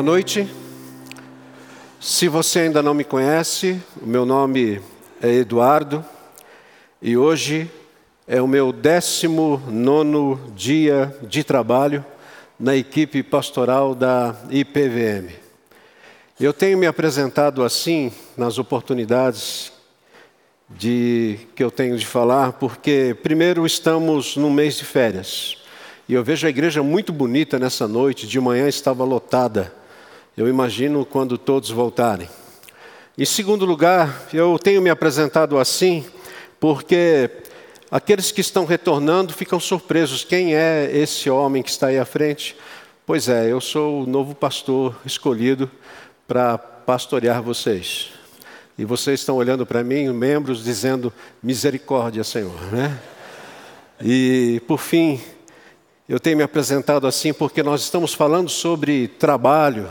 Boa noite. Se você ainda não me conhece, o meu nome é Eduardo e hoje é o meu 19 dia de trabalho na equipe pastoral da IPVM. Eu tenho me apresentado assim nas oportunidades de que eu tenho de falar, porque primeiro estamos no mês de férias. E eu vejo a igreja muito bonita nessa noite, de manhã estava lotada. Eu imagino quando todos voltarem. Em segundo lugar, eu tenho me apresentado assim, porque aqueles que estão retornando ficam surpresos. Quem é esse homem que está aí à frente? Pois é, eu sou o novo pastor escolhido para pastorear vocês. E vocês estão olhando para mim, membros, dizendo: misericórdia, Senhor. Né? E, por fim, eu tenho me apresentado assim porque nós estamos falando sobre trabalho.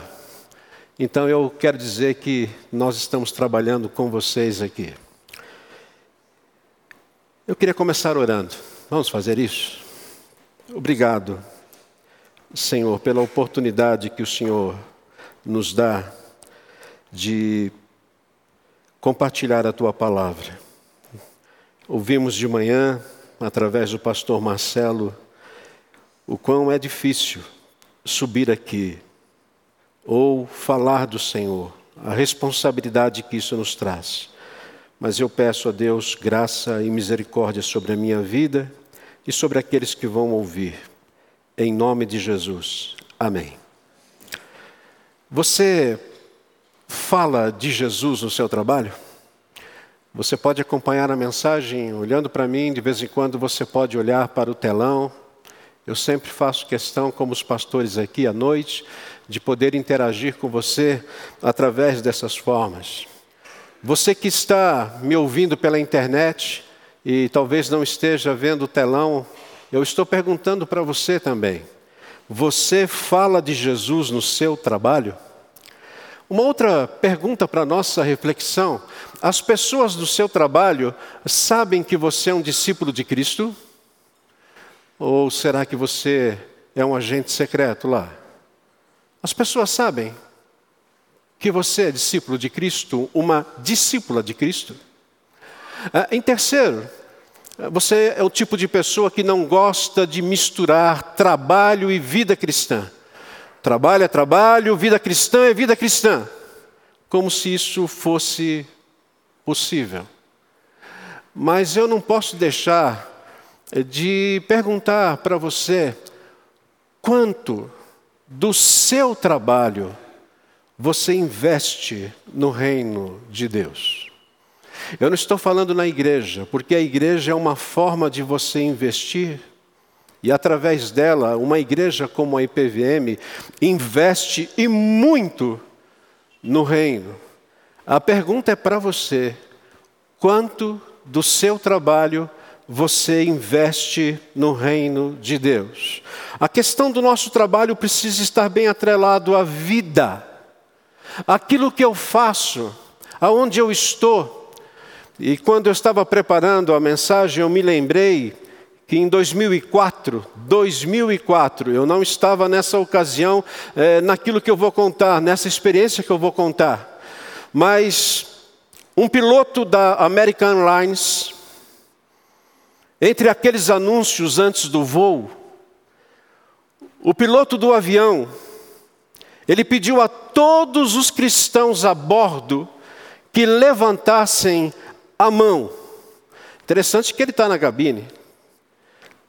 Então eu quero dizer que nós estamos trabalhando com vocês aqui. Eu queria começar orando. Vamos fazer isso? Obrigado, Senhor, pela oportunidade que o Senhor nos dá de compartilhar a tua palavra. Ouvimos de manhã, através do pastor Marcelo, o quão é difícil subir aqui ou falar do Senhor, a responsabilidade que isso nos traz. Mas eu peço a Deus graça e misericórdia sobre a minha vida e sobre aqueles que vão ouvir. Em nome de Jesus. Amém. Você fala de Jesus no seu trabalho? Você pode acompanhar a mensagem olhando para mim, de vez em quando você pode olhar para o telão eu sempre faço questão, como os pastores aqui à noite, de poder interagir com você através dessas formas. Você que está me ouvindo pela internet e talvez não esteja vendo o telão, eu estou perguntando para você também. Você fala de Jesus no seu trabalho? Uma outra pergunta para nossa reflexão: as pessoas do seu trabalho sabem que você é um discípulo de Cristo? Ou será que você é um agente secreto lá? As pessoas sabem que você é discípulo de Cristo, uma discípula de Cristo. Ah, em terceiro, você é o tipo de pessoa que não gosta de misturar trabalho e vida cristã. Trabalho é trabalho, vida cristã é vida cristã. Como se isso fosse possível. Mas eu não posso deixar de perguntar para você quanto do seu trabalho você investe no reino de Deus. Eu não estou falando na igreja, porque a igreja é uma forma de você investir, e através dela, uma igreja como a IPVM investe e muito no reino. A pergunta é para você: quanto do seu trabalho você investe no reino de Deus. A questão do nosso trabalho precisa estar bem atrelado à vida. Aquilo que eu faço, aonde eu estou. E quando eu estava preparando a mensagem, eu me lembrei que em 2004, 2004, eu não estava nessa ocasião, é, naquilo que eu vou contar, nessa experiência que eu vou contar, mas um piloto da American Airlines, entre aqueles anúncios antes do voo, o piloto do avião, ele pediu a todos os cristãos a bordo que levantassem a mão. Interessante que ele está na cabine.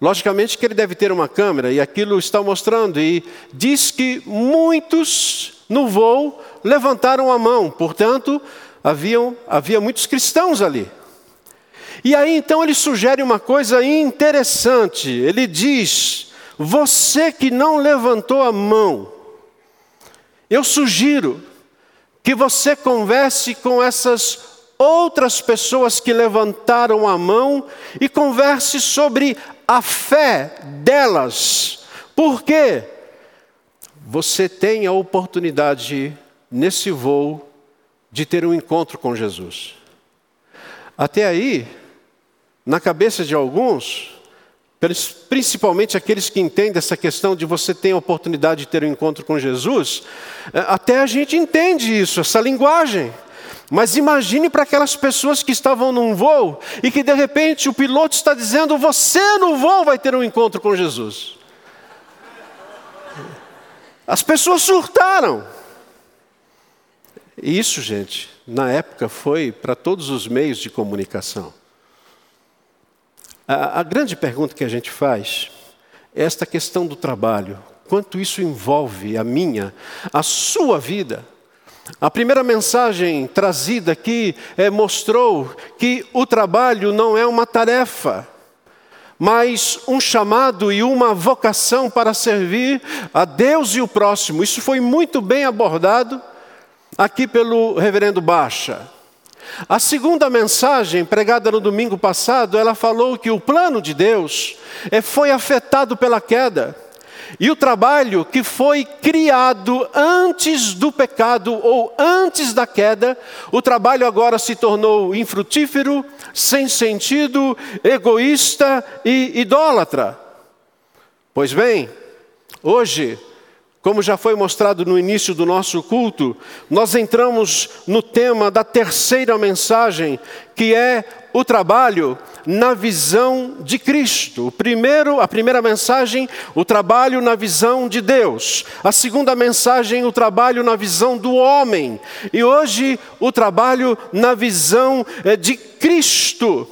Logicamente que ele deve ter uma câmera e aquilo está mostrando. E diz que muitos no voo levantaram a mão. Portanto, haviam, havia muitos cristãos ali. E aí então ele sugere uma coisa interessante. Ele diz: Você que não levantou a mão, eu sugiro que você converse com essas outras pessoas que levantaram a mão e converse sobre a fé delas. Por quê? Você tem a oportunidade nesse voo de ter um encontro com Jesus. Até aí, na cabeça de alguns, principalmente aqueles que entendem essa questão de você ter a oportunidade de ter um encontro com Jesus, é, até a gente entende isso, essa linguagem. Mas imagine para aquelas pessoas que estavam num voo e que de repente o piloto está dizendo: você no voo vai ter um encontro com Jesus. As pessoas surtaram. E isso, gente, na época foi para todos os meios de comunicação. A, a grande pergunta que a gente faz é esta questão do trabalho. Quanto isso envolve a minha, a sua vida? A primeira mensagem trazida aqui é, mostrou que o trabalho não é uma tarefa, mas um chamado e uma vocação para servir a Deus e o próximo. Isso foi muito bem abordado aqui pelo reverendo Baixa. A segunda mensagem, pregada no domingo passado, ela falou que o plano de Deus eh, foi afetado pela queda. E o trabalho que foi criado antes do pecado ou antes da queda, o trabalho agora se tornou infrutífero, sem sentido, egoísta e idólatra. Pois bem, hoje como já foi mostrado no início do nosso culto, nós entramos no tema da terceira mensagem, que é o trabalho na visão de Cristo. O primeiro, a primeira mensagem, o trabalho na visão de Deus. A segunda mensagem, o trabalho na visão do homem. E hoje, o trabalho na visão eh, de Cristo.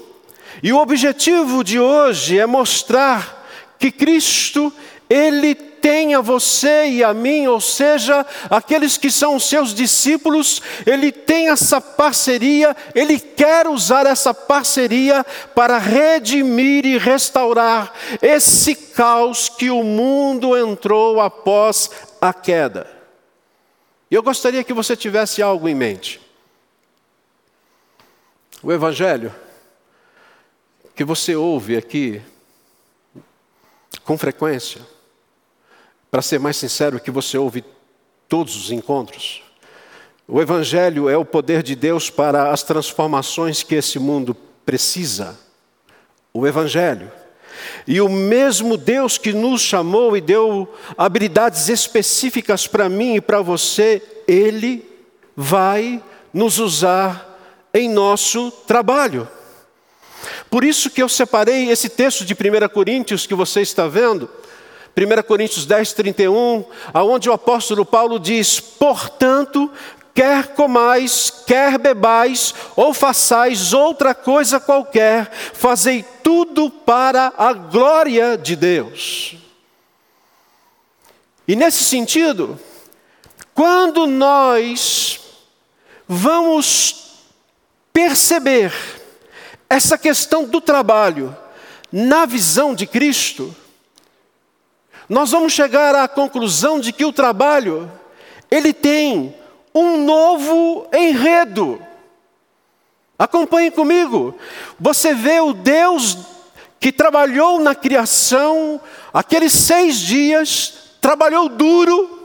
E o objetivo de hoje é mostrar que Cristo, ele tem a você e a mim, ou seja, aqueles que são seus discípulos, ele tem essa parceria, ele quer usar essa parceria para redimir e restaurar esse caos que o mundo entrou após a queda. E eu gostaria que você tivesse algo em mente. O Evangelho que você ouve aqui com frequência, para ser mais sincero, que você ouve todos os encontros. O Evangelho é o poder de Deus para as transformações que esse mundo precisa. O Evangelho. E o mesmo Deus que nos chamou e deu habilidades específicas para mim e para você, Ele vai nos usar em nosso trabalho. Por isso que eu separei esse texto de 1 Coríntios que você está vendo 1 Coríntios 10, 31, aonde o apóstolo Paulo diz: Portanto, quer comais, quer bebais, ou façais outra coisa qualquer, fazei tudo para a glória de Deus. E nesse sentido, quando nós vamos perceber essa questão do trabalho na visão de Cristo, nós vamos chegar à conclusão de que o trabalho, ele tem um novo enredo. Acompanhe comigo. Você vê o Deus que trabalhou na criação, aqueles seis dias, trabalhou duro.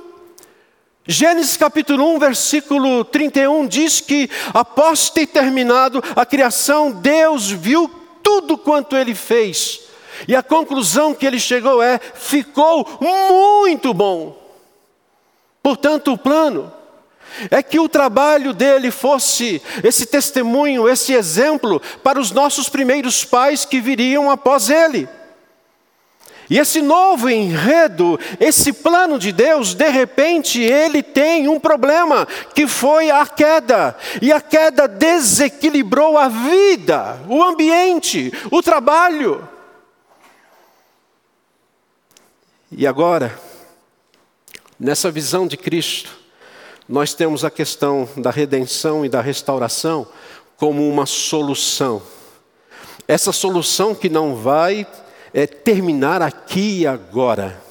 Gênesis capítulo 1, versículo 31 diz que após ter terminado a criação, Deus viu tudo quanto ele fez e a conclusão que ele chegou é: ficou muito bom. Portanto, o plano é que o trabalho dele fosse esse testemunho, esse exemplo para os nossos primeiros pais que viriam após ele. E esse novo enredo, esse plano de Deus, de repente ele tem um problema, que foi a queda. E a queda desequilibrou a vida, o ambiente, o trabalho. E agora, nessa visão de Cristo, nós temos a questão da redenção e da restauração como uma solução. Essa solução que não vai é, terminar aqui e agora.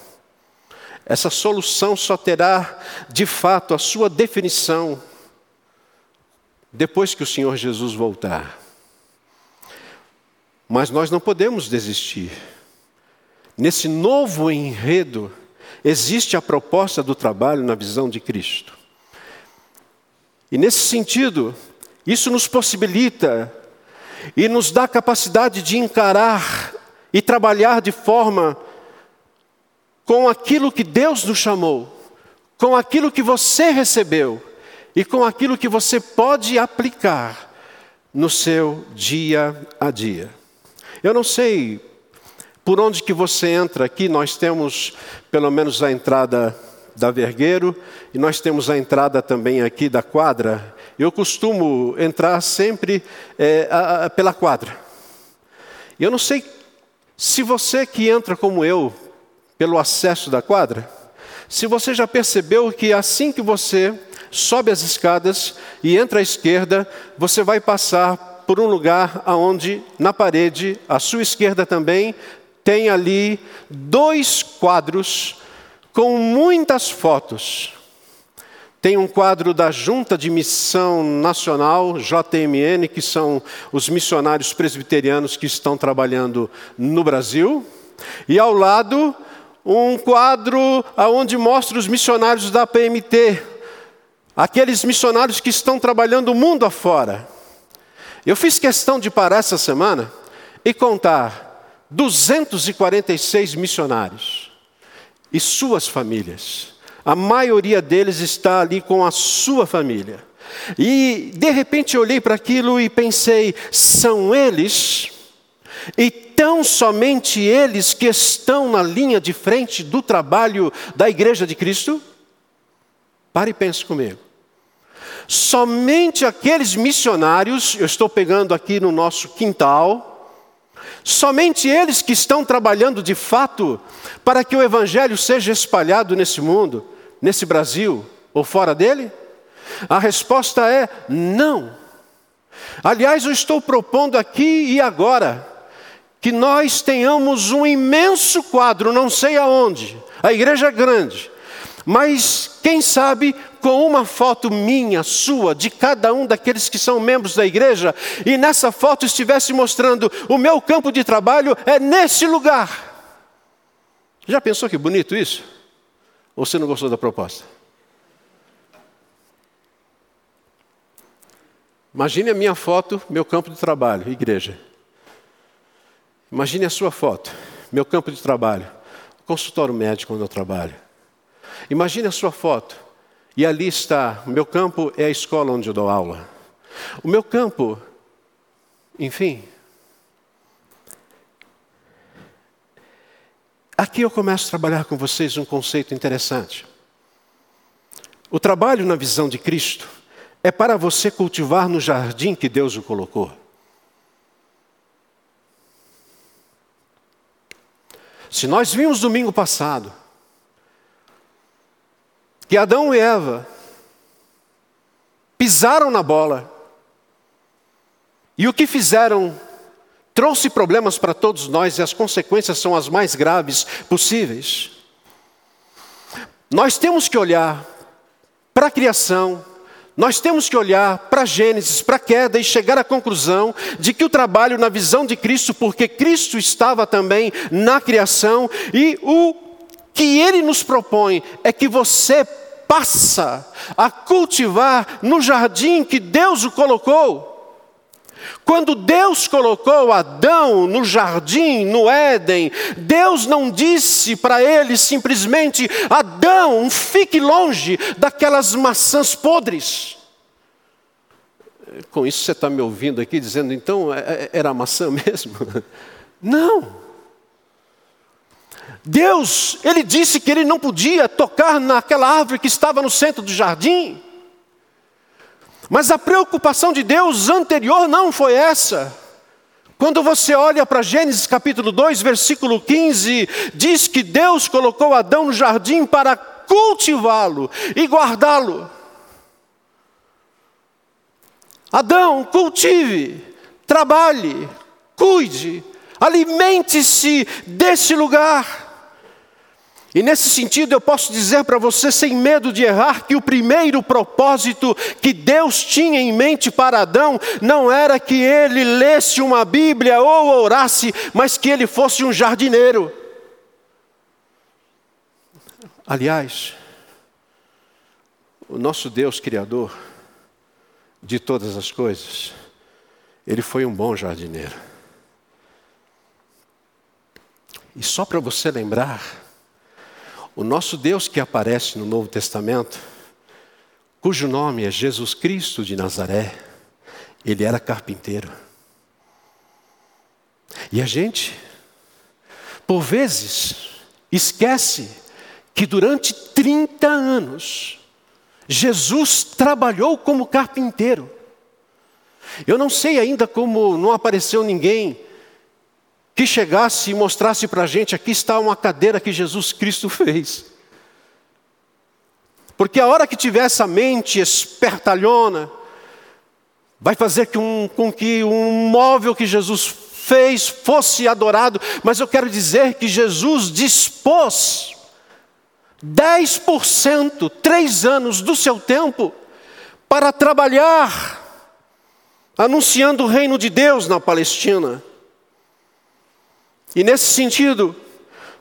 Essa solução só terá, de fato, a sua definição depois que o Senhor Jesus voltar. Mas nós não podemos desistir. Nesse novo enredo, existe a proposta do trabalho na visão de Cristo. E nesse sentido, isso nos possibilita e nos dá a capacidade de encarar e trabalhar de forma com aquilo que Deus nos chamou, com aquilo que você recebeu e com aquilo que você pode aplicar no seu dia a dia. Eu não sei por onde que você entra aqui, nós temos pelo menos a entrada da Vergueiro e nós temos a entrada também aqui da quadra. Eu costumo entrar sempre é, a, a, pela quadra. Eu não sei se você que entra como eu pelo acesso da quadra, se você já percebeu que assim que você sobe as escadas e entra à esquerda, você vai passar por um lugar aonde na parede, à sua esquerda também, tem ali dois quadros com muitas fotos. Tem um quadro da Junta de Missão Nacional, JMN, que são os missionários presbiterianos que estão trabalhando no Brasil. E ao lado, um quadro onde mostra os missionários da PMT, aqueles missionários que estão trabalhando o mundo afora. Eu fiz questão de parar essa semana e contar 246 missionários e suas famílias. A maioria deles está ali com a sua família. E de repente olhei para aquilo e pensei: são eles, e tão somente eles que estão na linha de frente do trabalho da Igreja de Cristo? Pare e pense comigo. Somente aqueles missionários, eu estou pegando aqui no nosso quintal, Somente eles que estão trabalhando de fato para que o Evangelho seja espalhado nesse mundo, nesse Brasil ou fora dele? A resposta é não. Aliás, eu estou propondo aqui e agora que nós tenhamos um imenso quadro, não sei aonde, a igreja é grande, mas quem sabe com uma foto minha, sua, de cada um daqueles que são membros da igreja, e nessa foto estivesse mostrando o meu campo de trabalho é nesse lugar. Já pensou que bonito isso? Ou você não gostou da proposta? Imagine a minha foto, meu campo de trabalho, igreja. Imagine a sua foto, meu campo de trabalho, consultório médico onde eu trabalho. Imagine a sua foto, e ali está, o meu campo é a escola onde eu dou aula. O meu campo, enfim, Aqui eu começo a trabalhar com vocês um conceito interessante. O trabalho na visão de Cristo é para você cultivar no jardim que Deus o colocou. Se nós vimos domingo passado que Adão e Eva pisaram na bola, e o que fizeram trouxe problemas para todos nós e as consequências são as mais graves possíveis. Nós temos que olhar para a criação, nós temos que olhar para Gênesis, para a queda e chegar à conclusão de que o trabalho na visão de Cristo, porque Cristo estava também na criação e o que ele nos propõe é que você passa a cultivar no jardim que Deus o colocou. Quando Deus colocou Adão no jardim, no Éden, Deus não disse para ele simplesmente: Adão, fique longe daquelas maçãs podres. Com isso você está me ouvindo aqui dizendo, então é, é, era maçã mesmo? Não. Deus, ele disse que ele não podia tocar naquela árvore que estava no centro do jardim. Mas a preocupação de Deus anterior não foi essa. Quando você olha para Gênesis capítulo 2, versículo 15, diz que Deus colocou Adão no jardim para cultivá-lo e guardá-lo. Adão, cultive, trabalhe, cuide, alimente-se desse lugar. E nesse sentido eu posso dizer para você, sem medo de errar, que o primeiro propósito que Deus tinha em mente para Adão não era que ele lesse uma Bíblia ou orasse, mas que ele fosse um jardineiro. Aliás, o nosso Deus Criador de todas as coisas, ele foi um bom jardineiro. E só para você lembrar, o nosso Deus que aparece no Novo Testamento, cujo nome é Jesus Cristo de Nazaré, ele era carpinteiro. E a gente, por vezes, esquece que durante 30 anos, Jesus trabalhou como carpinteiro. Eu não sei ainda como não apareceu ninguém que chegasse e mostrasse para a gente: aqui está uma cadeira que Jesus Cristo fez. Porque a hora que tiver essa mente espertalhona, vai fazer com, que um móvel que Jesus fez fosse adorado, mas eu quero dizer que Jesus dispôs 10%, três anos do seu tempo, para trabalhar, anunciando o reino de Deus na Palestina. E nesse sentido,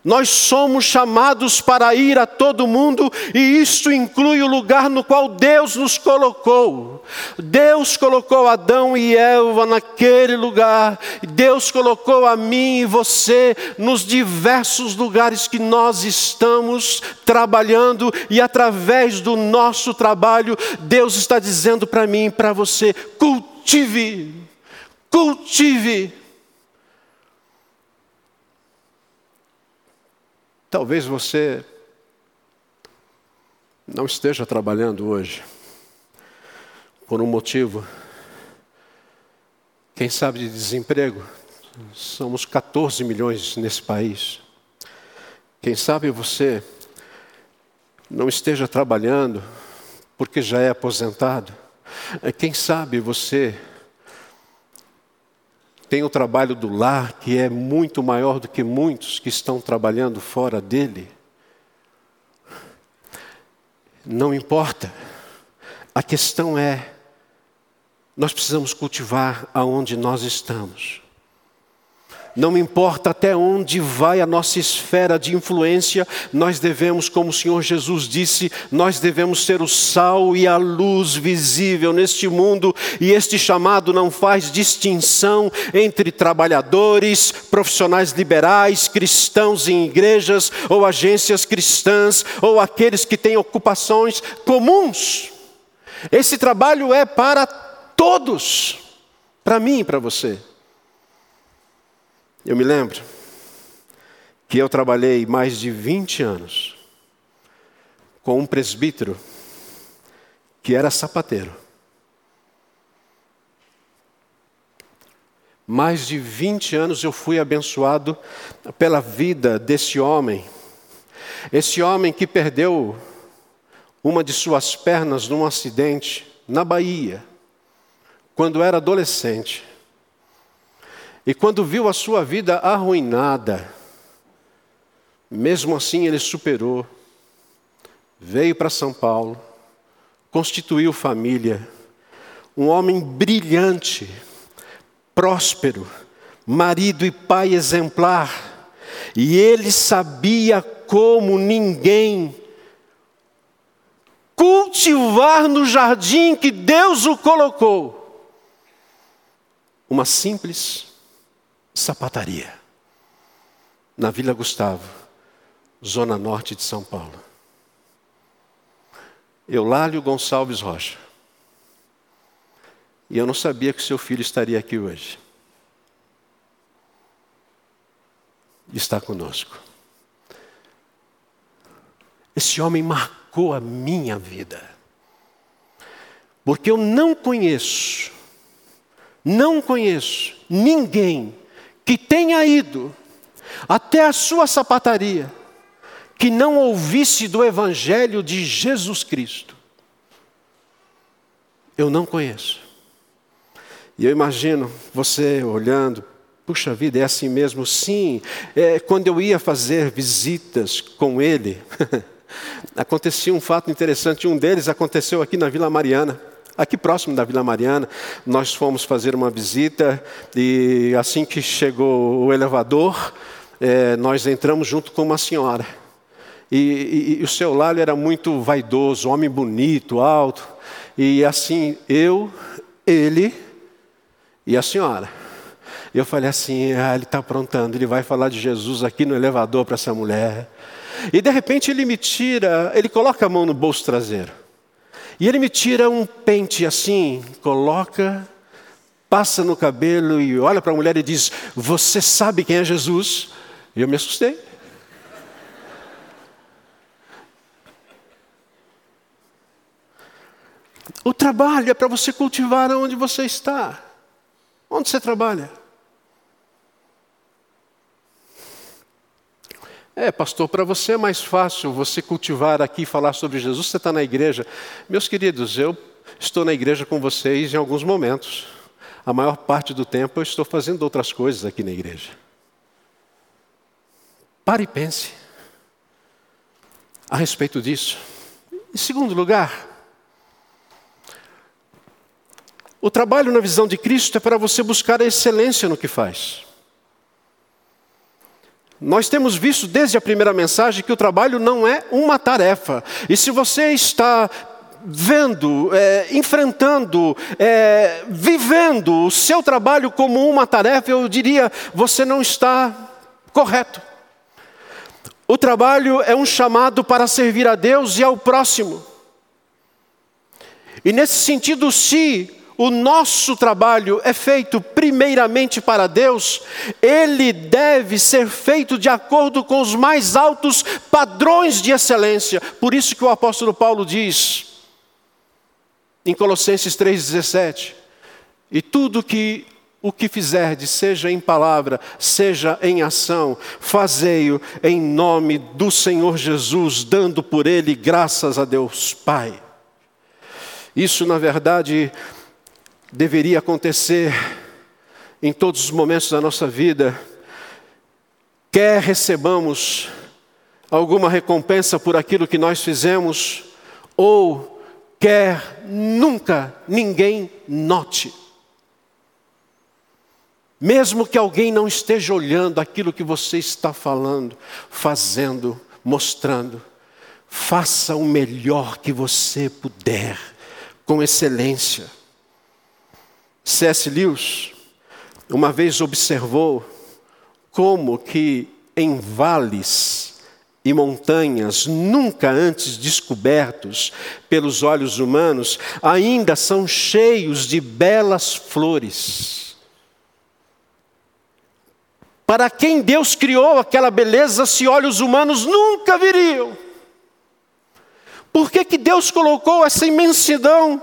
nós somos chamados para ir a todo mundo, e isto inclui o lugar no qual Deus nos colocou. Deus colocou Adão e Eva naquele lugar, Deus colocou a mim e você nos diversos lugares que nós estamos trabalhando, e através do nosso trabalho, Deus está dizendo para mim e para você: cultive, cultive Talvez você não esteja trabalhando hoje por um motivo, quem sabe de desemprego. Somos 14 milhões nesse país. Quem sabe você não esteja trabalhando porque já é aposentado. Quem sabe você tem o trabalho do lar, que é muito maior do que muitos que estão trabalhando fora dele. Não importa. A questão é: nós precisamos cultivar aonde nós estamos. Não importa até onde vai a nossa esfera de influência, nós devemos, como o Senhor Jesus disse, nós devemos ser o sal e a luz visível neste mundo, e este chamado não faz distinção entre trabalhadores, profissionais liberais, cristãos em igrejas ou agências cristãs, ou aqueles que têm ocupações comuns. Esse trabalho é para todos, para mim e para você. Eu me lembro que eu trabalhei mais de 20 anos com um presbítero que era sapateiro. Mais de 20 anos eu fui abençoado pela vida desse homem. Esse homem que perdeu uma de suas pernas num acidente na Bahia, quando era adolescente. E quando viu a sua vida arruinada, mesmo assim ele superou, veio para São Paulo, constituiu família, um homem brilhante, próspero, marido e pai exemplar, e ele sabia como ninguém cultivar no jardim que Deus o colocou. Uma simples sapataria, na Vila Gustavo, zona norte de São Paulo. Eulálio Gonçalves Rocha. E eu não sabia que seu filho estaria aqui hoje. Está conosco. Esse homem marcou a minha vida. Porque eu não conheço, não conheço ninguém que tenha ido até a sua sapataria, que não ouvisse do Evangelho de Jesus Cristo. Eu não conheço. E eu imagino você olhando, puxa vida, é assim mesmo? Sim, é, quando eu ia fazer visitas com ele, acontecia um fato interessante. Um deles aconteceu aqui na Vila Mariana aqui próximo da Vila Mariana, nós fomos fazer uma visita e assim que chegou o elevador, é, nós entramos junto com uma senhora. E, e, e o seu Lálio era muito vaidoso, homem bonito, alto. E assim, eu, ele e a senhora. E eu falei assim: ah, ele está aprontando, ele vai falar de Jesus aqui no elevador para essa mulher. E de repente ele me tira, ele coloca a mão no bolso traseiro. E ele me tira um pente assim, coloca, passa no cabelo e olha para a mulher e diz: Você sabe quem é Jesus? E eu me assustei. O trabalho é para você cultivar onde você está. Onde você trabalha? É, pastor, para você é mais fácil você cultivar aqui falar sobre Jesus, você está na igreja. Meus queridos, eu estou na igreja com vocês em alguns momentos. A maior parte do tempo eu estou fazendo outras coisas aqui na igreja. Pare e pense a respeito disso. Em segundo lugar, o trabalho na visão de Cristo é para você buscar a excelência no que faz. Nós temos visto desde a primeira mensagem que o trabalho não é uma tarefa. E se você está vendo, é, enfrentando, é, vivendo o seu trabalho como uma tarefa, eu diria, você não está correto. O trabalho é um chamado para servir a Deus e ao próximo. E nesse sentido, se o nosso trabalho é feito primeiramente para Deus, ele deve ser feito de acordo com os mais altos padrões de excelência. Por isso que o apóstolo Paulo diz em Colossenses 3:17, e tudo que o que fizerdes, seja em palavra, seja em ação, fazei-o em nome do Senhor Jesus, dando por ele graças a Deus Pai. Isso, na verdade, deveria acontecer em todos os momentos da nossa vida, quer recebamos alguma recompensa por aquilo que nós fizemos, ou quer nunca ninguém note. Mesmo que alguém não esteja olhando aquilo que você está falando, fazendo, mostrando, faça o melhor que você puder, com excelência. C.S. Lewis uma vez observou como que em vales e montanhas nunca antes descobertos pelos olhos humanos ainda são cheios de belas flores. Para quem Deus criou aquela beleza se olhos humanos nunca viriam? Por que, que Deus colocou essa imensidão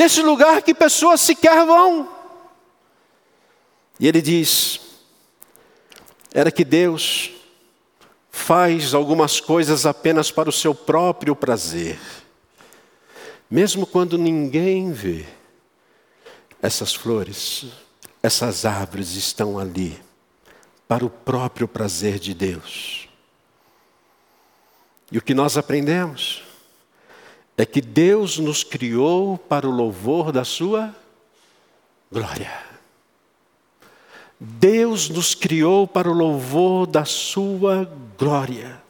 nesse lugar que pessoas sequer vão. E ele diz: era que Deus faz algumas coisas apenas para o seu próprio prazer, mesmo quando ninguém vê. Essas flores, essas árvores estão ali para o próprio prazer de Deus. E o que nós aprendemos? É que Deus nos criou para o louvor da Sua glória. Deus nos criou para o louvor da Sua glória.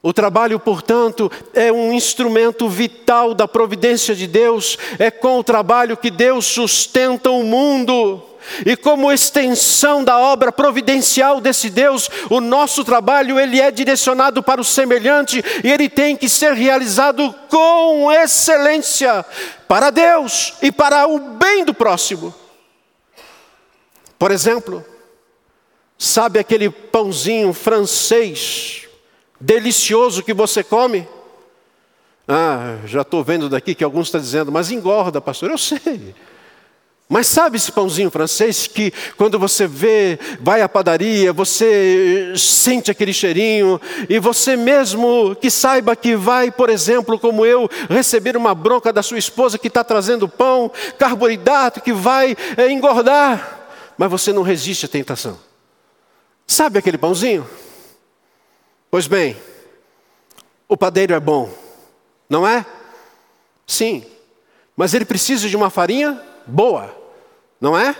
O trabalho, portanto, é um instrumento vital da providência de Deus, é com o trabalho que Deus sustenta o mundo. E como extensão da obra providencial desse Deus, o nosso trabalho ele é direcionado para o semelhante e ele tem que ser realizado com excelência para Deus e para o bem do próximo. Por exemplo, sabe aquele pãozinho francês delicioso que você come? Ah, já estou vendo daqui que alguns estão dizendo, mas engorda, pastor. Eu sei. Mas sabe esse pãozinho francês que quando você vê, vai à padaria, você sente aquele cheirinho e você mesmo que saiba que vai, por exemplo, como eu, receber uma bronca da sua esposa que está trazendo pão, carboidrato que vai é, engordar, mas você não resiste à tentação. Sabe aquele pãozinho? Pois bem, o padeiro é bom, não é? Sim, mas ele precisa de uma farinha boa, não é?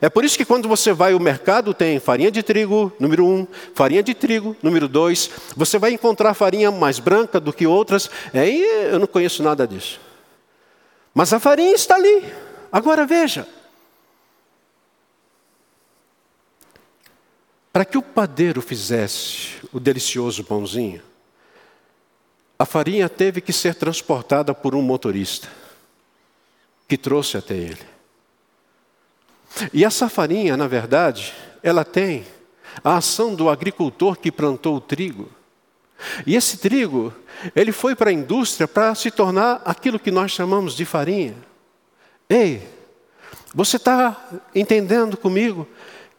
É por isso que quando você vai ao mercado tem farinha de trigo, número um, farinha de trigo, número dois. Você vai encontrar farinha mais branca do que outras. Aí é, eu não conheço nada disso. Mas a farinha está ali. Agora veja. Para que o padeiro fizesse o delicioso pãozinho, a farinha teve que ser transportada por um motorista que trouxe até ele. E essa farinha, na verdade, ela tem a ação do agricultor que plantou o trigo. E esse trigo, ele foi para a indústria para se tornar aquilo que nós chamamos de farinha. Ei, você está entendendo comigo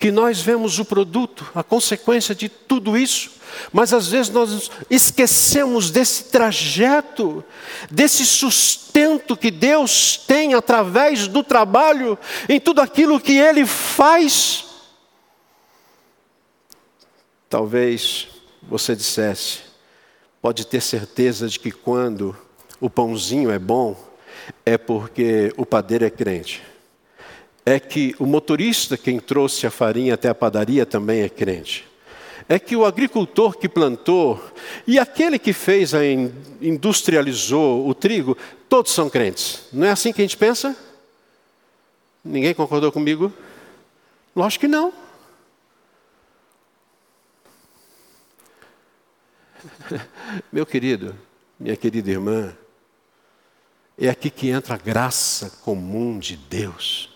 que nós vemos o produto, a consequência de tudo isso, mas às vezes nós esquecemos desse trajeto, desse sustento que Deus tem através do trabalho, em tudo aquilo que Ele faz. Talvez você dissesse, pode ter certeza de que quando o pãozinho é bom, é porque o padeiro é crente. É que o motorista, quem trouxe a farinha até a padaria, também é crente. É que o agricultor que plantou e aquele que fez, a industrializou o trigo, todos são crentes. Não é assim que a gente pensa? Ninguém concordou comigo? Lógico que não. Meu querido, minha querida irmã, é aqui que entra a graça comum de Deus.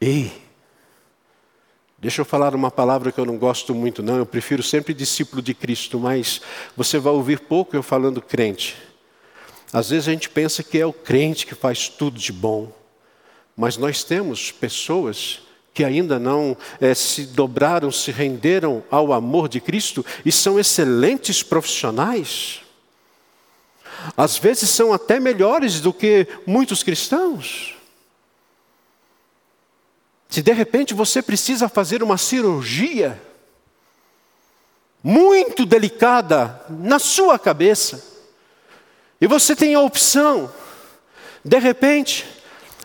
Ei, deixa eu falar uma palavra que eu não gosto muito, não. Eu prefiro sempre discípulo de Cristo, mas você vai ouvir pouco eu falando crente. Às vezes a gente pensa que é o crente que faz tudo de bom, mas nós temos pessoas que ainda não é, se dobraram, se renderam ao amor de Cristo e são excelentes profissionais. Às vezes são até melhores do que muitos cristãos. Se de repente você precisa fazer uma cirurgia muito delicada na sua cabeça, e você tem a opção, de repente,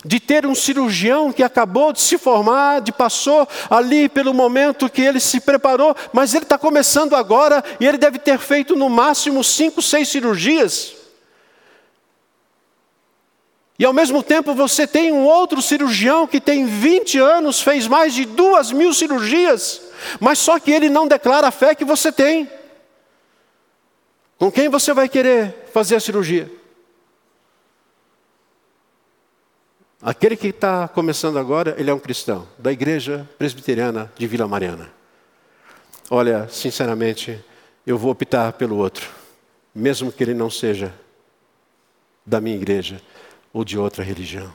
de ter um cirurgião que acabou de se formar, de passou ali pelo momento que ele se preparou, mas ele está começando agora e ele deve ter feito no máximo cinco, seis cirurgias. E ao mesmo tempo você tem um outro cirurgião que tem 20 anos, fez mais de duas mil cirurgias, mas só que ele não declara a fé que você tem. Com quem você vai querer fazer a cirurgia? Aquele que está começando agora, ele é um cristão, da igreja presbiteriana de Vila Mariana. Olha, sinceramente, eu vou optar pelo outro, mesmo que ele não seja da minha igreja ou de outra religião.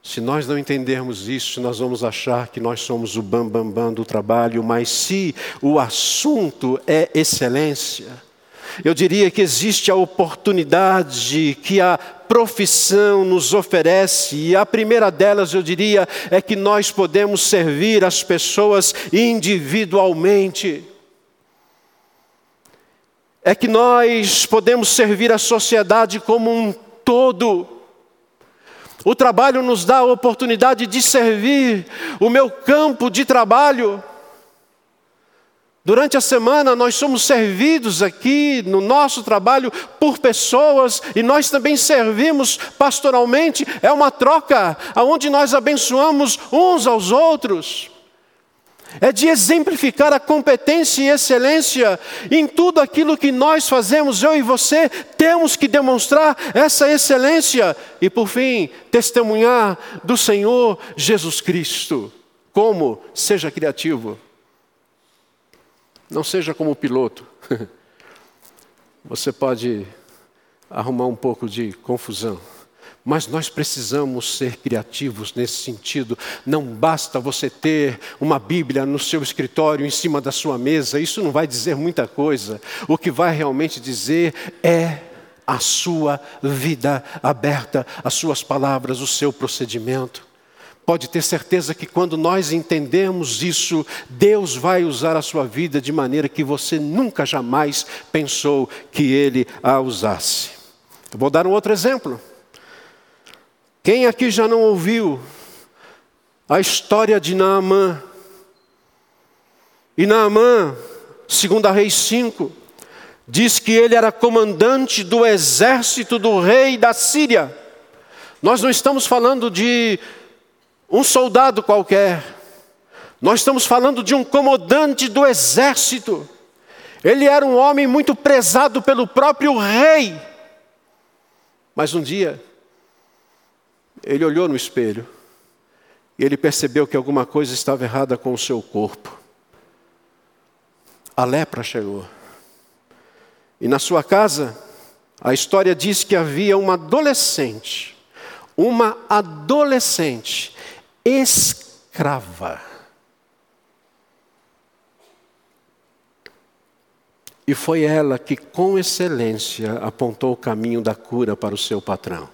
Se nós não entendermos isso, nós vamos achar que nós somos o bambambam bam, bam do trabalho, mas se o assunto é excelência, eu diria que existe a oportunidade que a profissão nos oferece, e a primeira delas, eu diria, é que nós podemos servir as pessoas individualmente. É que nós podemos servir a sociedade como um todo. O trabalho nos dá a oportunidade de servir o meu campo de trabalho. Durante a semana nós somos servidos aqui no nosso trabalho por pessoas e nós também servimos pastoralmente. É uma troca aonde nós abençoamos uns aos outros. É de exemplificar a competência e excelência em tudo aquilo que nós fazemos, eu e você, temos que demonstrar essa excelência e, por fim, testemunhar do Senhor Jesus Cristo. Como? Seja criativo. Não seja como piloto. Você pode arrumar um pouco de confusão. Mas nós precisamos ser criativos nesse sentido. Não basta você ter uma Bíblia no seu escritório, em cima da sua mesa, isso não vai dizer muita coisa. O que vai realmente dizer é a sua vida aberta, as suas palavras, o seu procedimento. Pode ter certeza que quando nós entendemos isso, Deus vai usar a sua vida de maneira que você nunca jamais pensou que Ele a usasse. Eu vou dar um outro exemplo. Quem aqui já não ouviu a história de Naamã? E Naamã, segundo a Reis 5, diz que ele era comandante do exército do rei da Síria. Nós não estamos falando de um soldado qualquer. Nós estamos falando de um comandante do exército. Ele era um homem muito prezado pelo próprio rei. Mas um dia, ele olhou no espelho e ele percebeu que alguma coisa estava errada com o seu corpo. A lepra chegou. E na sua casa, a história diz que havia uma adolescente, uma adolescente escrava. E foi ela que, com excelência, apontou o caminho da cura para o seu patrão.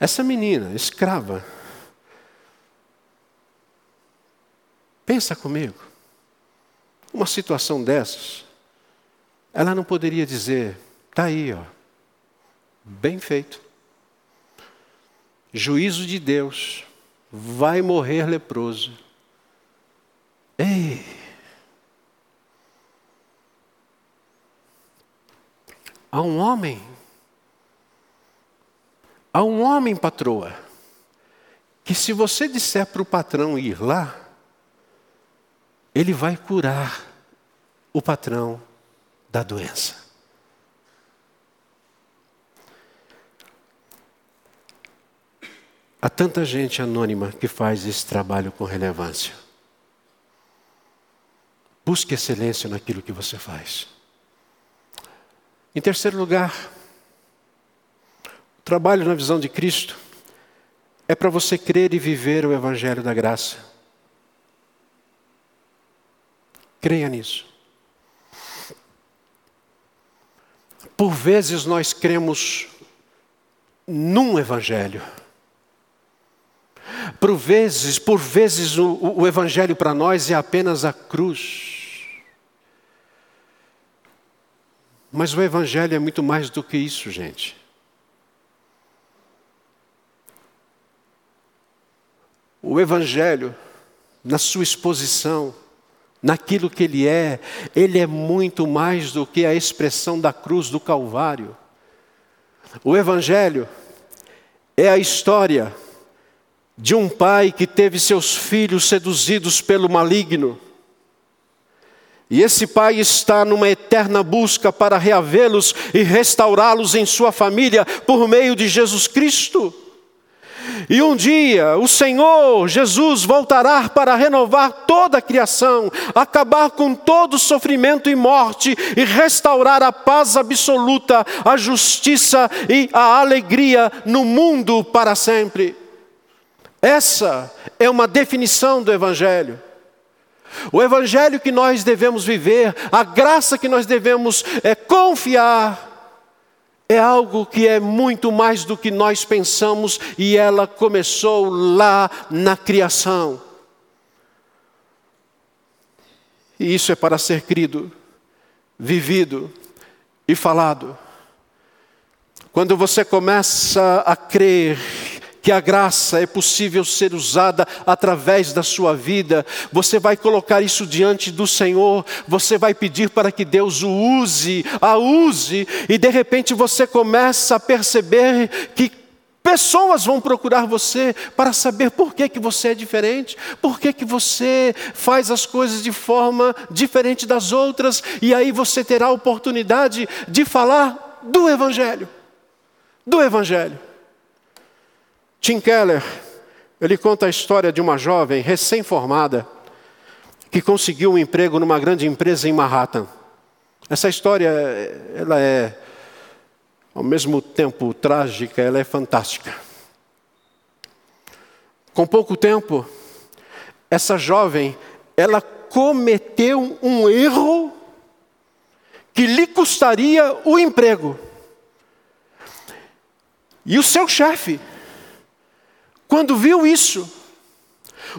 Essa menina, escrava, pensa comigo, uma situação dessas, ela não poderia dizer, está aí, ó, bem feito. Juízo de Deus, vai morrer leproso. Ei! Há um homem Há um homem, patroa, que se você disser para o patrão ir lá, ele vai curar o patrão da doença. Há tanta gente anônima que faz esse trabalho com relevância. Busque excelência naquilo que você faz. Em terceiro lugar, trabalho na visão de Cristo é para você crer e viver o Evangelho da graça. Creia nisso. Por vezes nós cremos num Evangelho. Por vezes, por vezes o, o Evangelho para nós é apenas a cruz. Mas o Evangelho é muito mais do que isso, gente. O Evangelho, na sua exposição, naquilo que ele é, ele é muito mais do que a expressão da cruz do Calvário. O Evangelho é a história de um pai que teve seus filhos seduzidos pelo maligno. E esse pai está numa eterna busca para reavê-los e restaurá-los em sua família por meio de Jesus Cristo. E um dia o Senhor Jesus voltará para renovar toda a criação, acabar com todo sofrimento e morte e restaurar a paz absoluta, a justiça e a alegria no mundo para sempre. Essa é uma definição do Evangelho. O Evangelho que nós devemos viver, a graça que nós devemos é, confiar, é algo que é muito mais do que nós pensamos e ela começou lá na criação. E isso é para ser crido, vivido e falado. Quando você começa a crer que a graça é possível ser usada através da sua vida, você vai colocar isso diante do Senhor, você vai pedir para que Deus o use, a use, e de repente você começa a perceber que Pessoas vão procurar você para saber por que, que você é diferente, por que, que você faz as coisas de forma diferente das outras, e aí você terá a oportunidade de falar do Evangelho. Do Evangelho. Tim Keller, ele conta a história de uma jovem recém-formada que conseguiu um emprego numa grande empresa em Manhattan. Essa história, ela é ao mesmo tempo trágica, ela é fantástica. Com pouco tempo, essa jovem, ela cometeu um erro que lhe custaria o emprego. E o seu chefe, quando viu isso,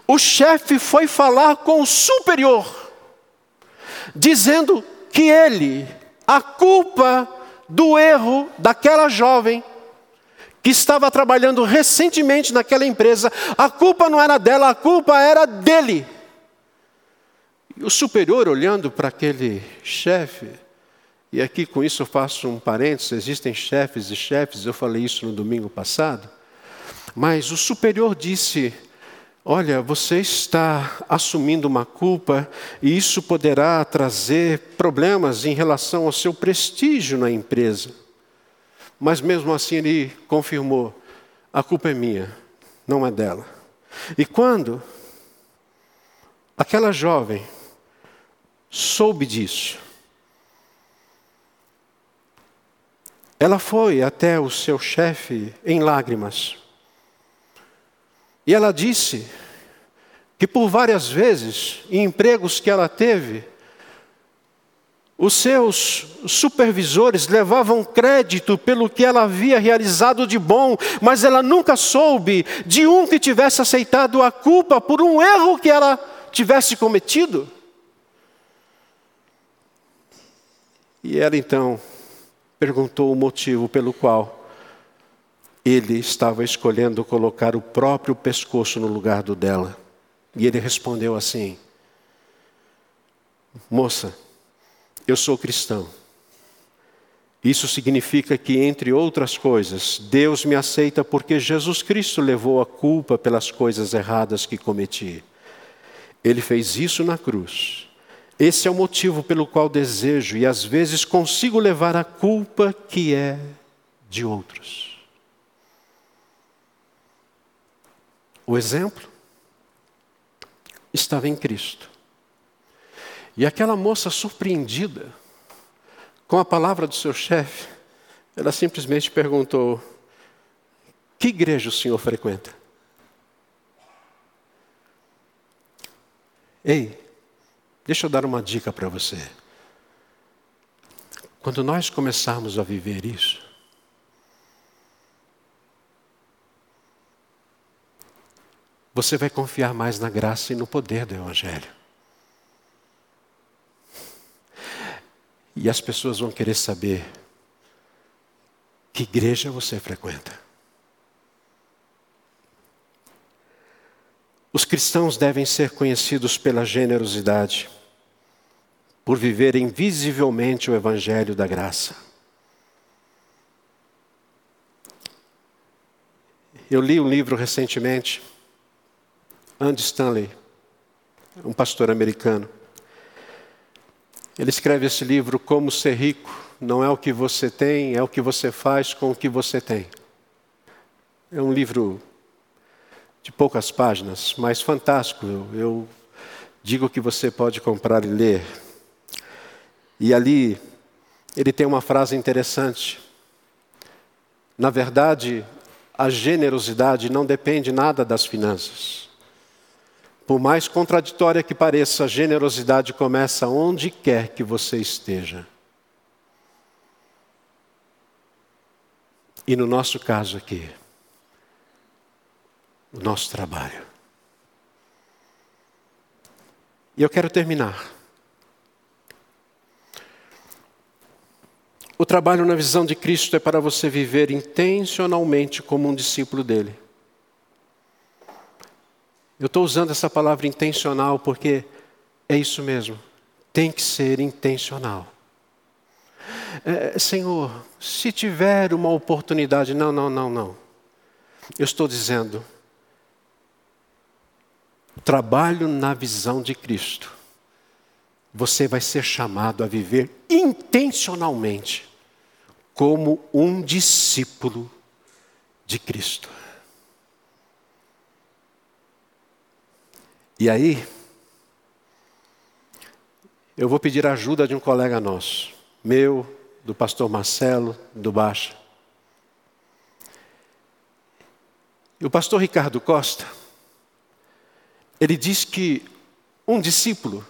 o chefe foi falar com o superior, dizendo que ele, a culpa do erro daquela jovem, que estava trabalhando recentemente naquela empresa, a culpa não era dela, a culpa era dele. E o superior, olhando para aquele chefe, e aqui com isso eu faço um parênteses: existem chefes e chefes, eu falei isso no domingo passado. Mas o superior disse Olha, você está assumindo uma culpa e isso poderá trazer problemas em relação ao seu prestígio na empresa. Mas mesmo assim ele confirmou: a culpa é minha, não é dela. E quando aquela jovem soube disso, ela foi até o seu chefe em lágrimas. E ela disse que por várias vezes, em empregos que ela teve, os seus supervisores levavam crédito pelo que ela havia realizado de bom, mas ela nunca soube de um que tivesse aceitado a culpa por um erro que ela tivesse cometido. E ela então perguntou o motivo pelo qual ele estava escolhendo colocar o próprio pescoço no lugar do dela. E ele respondeu assim: Moça, eu sou cristão. Isso significa que, entre outras coisas, Deus me aceita porque Jesus Cristo levou a culpa pelas coisas erradas que cometi. Ele fez isso na cruz. Esse é o motivo pelo qual desejo e às vezes consigo levar a culpa que é de outros. O exemplo estava em Cristo. E aquela moça surpreendida com a palavra do seu chefe, ela simplesmente perguntou: Que igreja o senhor frequenta? Ei, deixa eu dar uma dica para você. Quando nós começarmos a viver isso, você vai confiar mais na graça e no poder do Evangelho. E as pessoas vão querer saber que igreja você frequenta. Os cristãos devem ser conhecidos pela generosidade, por viverem visivelmente o Evangelho da graça. Eu li um livro recentemente, Andy Stanley, um pastor americano. Ele escreve esse livro Como Ser Rico. Não é o que você tem, é o que você faz com o que você tem. É um livro de poucas páginas, mas fantástico. Eu digo que você pode comprar e ler. E ali ele tem uma frase interessante. Na verdade, a generosidade não depende nada das finanças. Por mais contraditória que pareça, a generosidade começa onde quer que você esteja. E no nosso caso aqui, o nosso trabalho. E eu quero terminar. O trabalho na visão de Cristo é para você viver intencionalmente como um discípulo dele. Eu estou usando essa palavra intencional porque é isso mesmo. Tem que ser intencional. É, Senhor, se tiver uma oportunidade, não, não, não, não. Eu estou dizendo, trabalho na visão de Cristo. Você vai ser chamado a viver intencionalmente como um discípulo de Cristo. E aí, eu vou pedir a ajuda de um colega nosso, meu, do pastor Marcelo, do Baixa. E o pastor Ricardo Costa, ele diz que um discípulo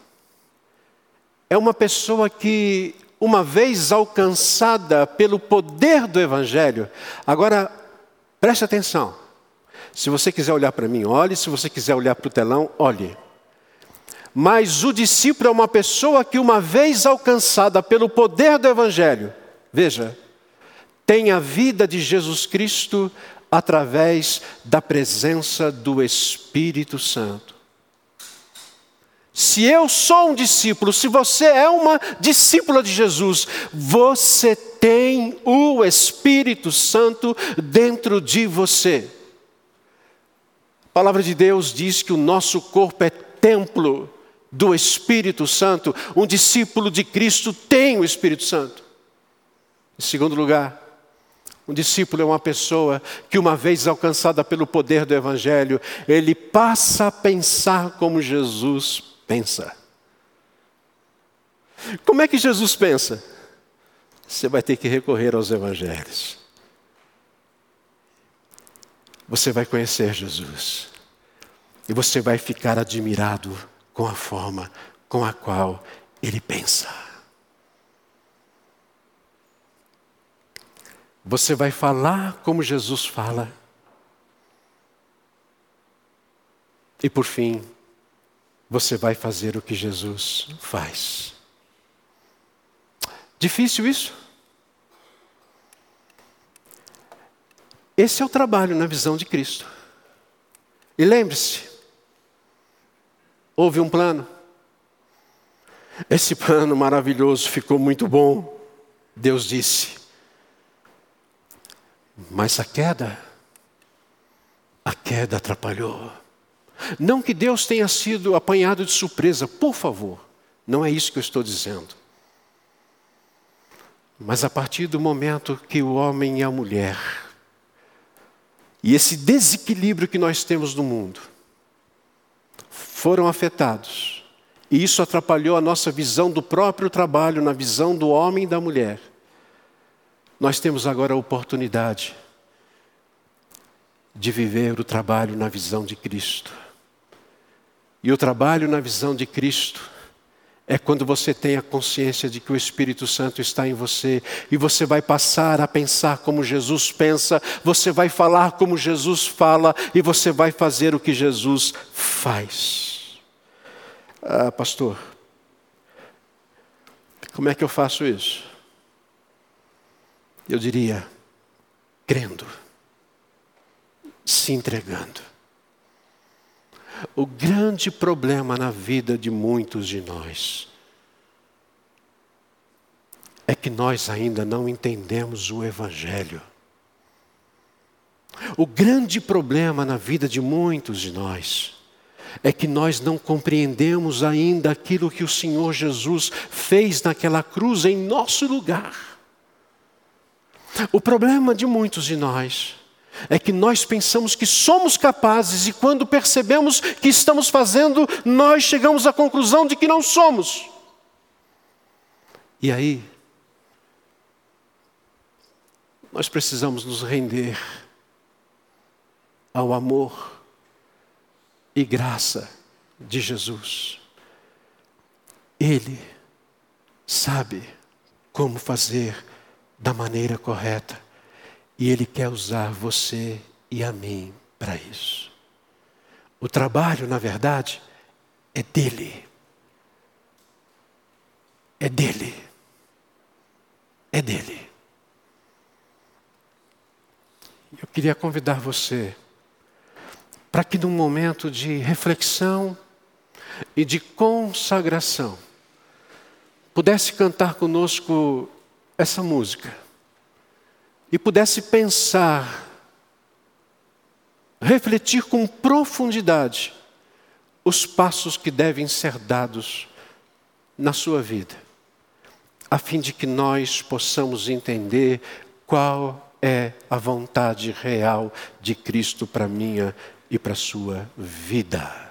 é uma pessoa que, uma vez alcançada pelo poder do Evangelho, agora preste atenção, se você quiser olhar para mim, olhe. Se você quiser olhar para o telão, olhe. Mas o discípulo é uma pessoa que, uma vez alcançada pelo poder do Evangelho, veja, tem a vida de Jesus Cristo através da presença do Espírito Santo. Se eu sou um discípulo, se você é uma discípula de Jesus, você tem o Espírito Santo dentro de você palavra de Deus diz que o nosso corpo é templo do Espírito Santo. Um discípulo de Cristo tem o Espírito Santo. Em segundo lugar, um discípulo é uma pessoa que, uma vez alcançada pelo poder do Evangelho, ele passa a pensar como Jesus pensa. Como é que Jesus pensa? Você vai ter que recorrer aos Evangelhos. Você vai conhecer Jesus. E você vai ficar admirado com a forma com a qual ele pensa. Você vai falar como Jesus fala. E por fim, você vai fazer o que Jesus faz. Difícil isso? Esse é o trabalho na visão de Cristo. E lembre-se, houve um plano. Esse plano maravilhoso ficou muito bom, Deus disse. Mas a queda, a queda atrapalhou. Não que Deus tenha sido apanhado de surpresa, por favor, não é isso que eu estou dizendo. Mas a partir do momento que o homem e a mulher, e esse desequilíbrio que nós temos no mundo, foram afetados, e isso atrapalhou a nossa visão do próprio trabalho, na visão do homem e da mulher, nós temos agora a oportunidade de viver o trabalho na visão de Cristo. E o trabalho na visão de Cristo é quando você tem a consciência de que o Espírito Santo está em você e você vai passar a pensar como Jesus pensa, você vai falar como Jesus fala e você vai fazer o que Jesus faz. Ah, pastor, como é que eu faço isso? Eu diria, crendo, se entregando. O grande problema na vida de muitos de nós é que nós ainda não entendemos o Evangelho. O grande problema na vida de muitos de nós é que nós não compreendemos ainda aquilo que o Senhor Jesus fez naquela cruz em nosso lugar. O problema de muitos de nós é que nós pensamos que somos capazes e quando percebemos que estamos fazendo, nós chegamos à conclusão de que não somos. E aí, nós precisamos nos render ao amor e graça de Jesus. Ele sabe como fazer da maneira correta. E Ele quer usar você e a mim para isso. O trabalho, na verdade, é dele. É dele. É dele. Eu queria convidar você para que num momento de reflexão e de consagração pudesse cantar conosco essa música e pudesse pensar, refletir com profundidade os passos que devem ser dados na sua vida, a fim de que nós possamos entender qual é a vontade real de Cristo para minha e para sua vida.